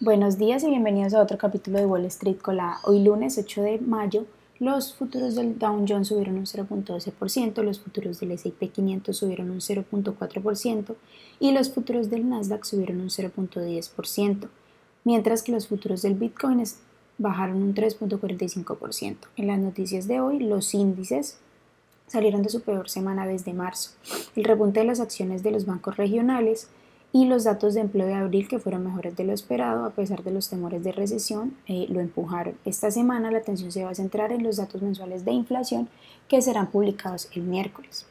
Buenos días y bienvenidos a otro capítulo de Wall Street Colada. Hoy lunes 8 de mayo, los futuros del Dow Jones subieron un 0.12%, los futuros del S&P 500 subieron un 0.4% y los futuros del Nasdaq subieron un 0.10%, mientras que los futuros del Bitcoin bajaron un 3.45%. En las noticias de hoy, los índices salieron de su peor semana desde marzo. El repunte de las acciones de los bancos regionales y los datos de empleo de abril, que fueron mejores de lo esperado a pesar de los temores de recesión, eh, lo empujaron. Esta semana la atención se va a centrar en los datos mensuales de inflación que serán publicados el miércoles.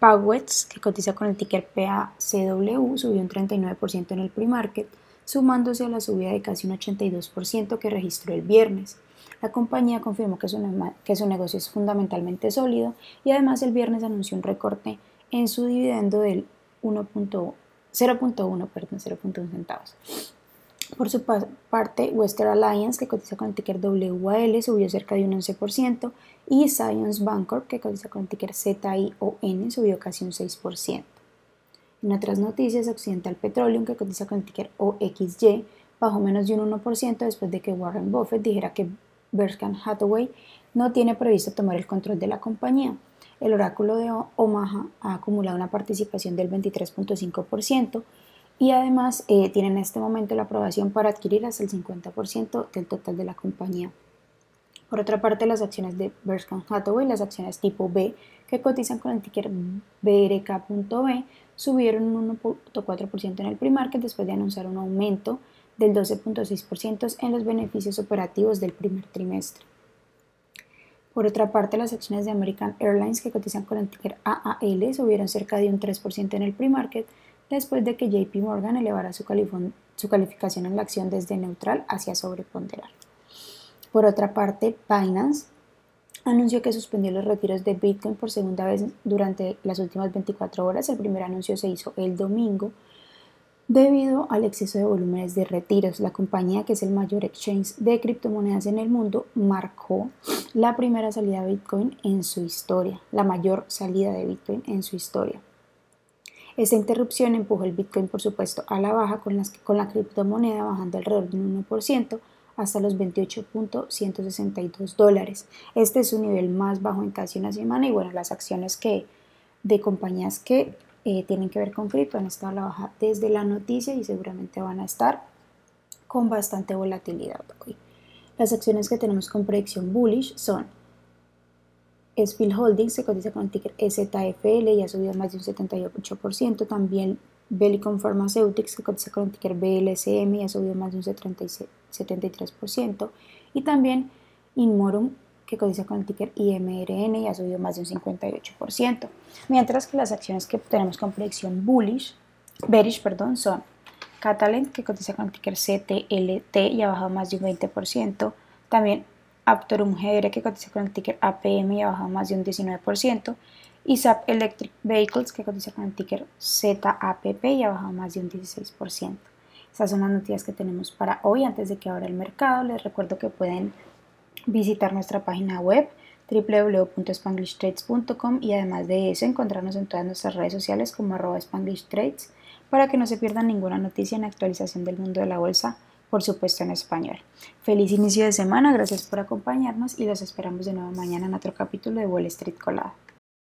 Powets, que cotiza con el ticker PACW, subió un 39% en el pre-market, sumándose a la subida de casi un 82% que registró el viernes. La compañía confirmó que su, que su negocio es fundamentalmente sólido y además el viernes anunció un recorte en su dividendo del 0.1 perdón, 0.1 centavos. Por su parte, Western Alliance, que cotiza con el ticker WAL, subió cerca de un 11%, y Science Bancorp, que cotiza con el ticker ZION, subió casi un 6%. En otras noticias, Occidental Petroleum, que cotiza con el ticker OXY, bajó menos de un 1% después de que Warren Buffett dijera que Berkshire Hathaway no tiene previsto tomar el control de la compañía. El oráculo de Omaha ha acumulado una participación del 23.5% y además eh, tiene en este momento la aprobación para adquirir hasta el 50% del total de la compañía. Por otra parte, las acciones de Berkshire Hathaway, las acciones tipo B, que cotizan con el ticker BRK.B, subieron un 1.4% en el pre-market después de anunciar un aumento del 12.6% en los beneficios operativos del primer trimestre. Por otra parte, las acciones de American Airlines que cotizan con el ticker AAL subieron cerca de un 3% en el pre-market después de que JP Morgan elevara su, calificación en la acción desde neutral hacia sobreponderar. Por otra parte, Binance anunció que suspendió los retiros de Bitcoin por segunda vez durante las últimas 24 horas. El primer anuncio se hizo el domingo Debido al exceso de volúmenes de retiros, la compañía, que es el mayor exchange de criptomonedas en el mundo, marcó la primera salida de Bitcoin en su historia, la mayor salida de Bitcoin en su historia. Esta interrupción empujó el Bitcoin, por supuesto, a la baja, con, la criptomoneda bajando alrededor de un 1% hasta los 28.162 dólares. Este es su nivel más bajo en casi una semana y bueno, las acciones que, de compañías que eh, tienen que ver con cripto, han estado a la baja desde la noticia y seguramente van a estar con bastante volatilidad. Las acciones que tenemos con predicción bullish son Spill Holdings, se cotiza con el ticker STFL y ha subido más de un 78%. También Bellicon Pharmaceutics, que cotiza con el ticker BLCM y ha subido más de un 73%. Y también Inmorum, que cotiza con el ticker IMRN y ha subido más de un 58%, mientras que las acciones que tenemos con predicción bullish, bearish perdón, son Catalent, que cotiza con el ticker CTLT y ha bajado más de un 20%, también Aptorum GR, que cotiza con el ticker APM y ha bajado más de un 19%, y SAP Electric Vehicles, que cotiza con el ticker ZAPP y ha bajado más de un 16%. Estas son las noticias que tenemos para hoy. Antes de que abra el mercado, les recuerdo que pueden visitar nuestra página web www.spanglishtrades.com y además de eso encontrarnos en todas nuestras redes sociales como arroba spanglishtrades para que no se pierdan ninguna noticia en actualización del mundo de la bolsa, por supuesto en español. Feliz inicio de semana, gracias por acompañarnos y los esperamos de nuevo mañana en otro capítulo de Wall Street Colada.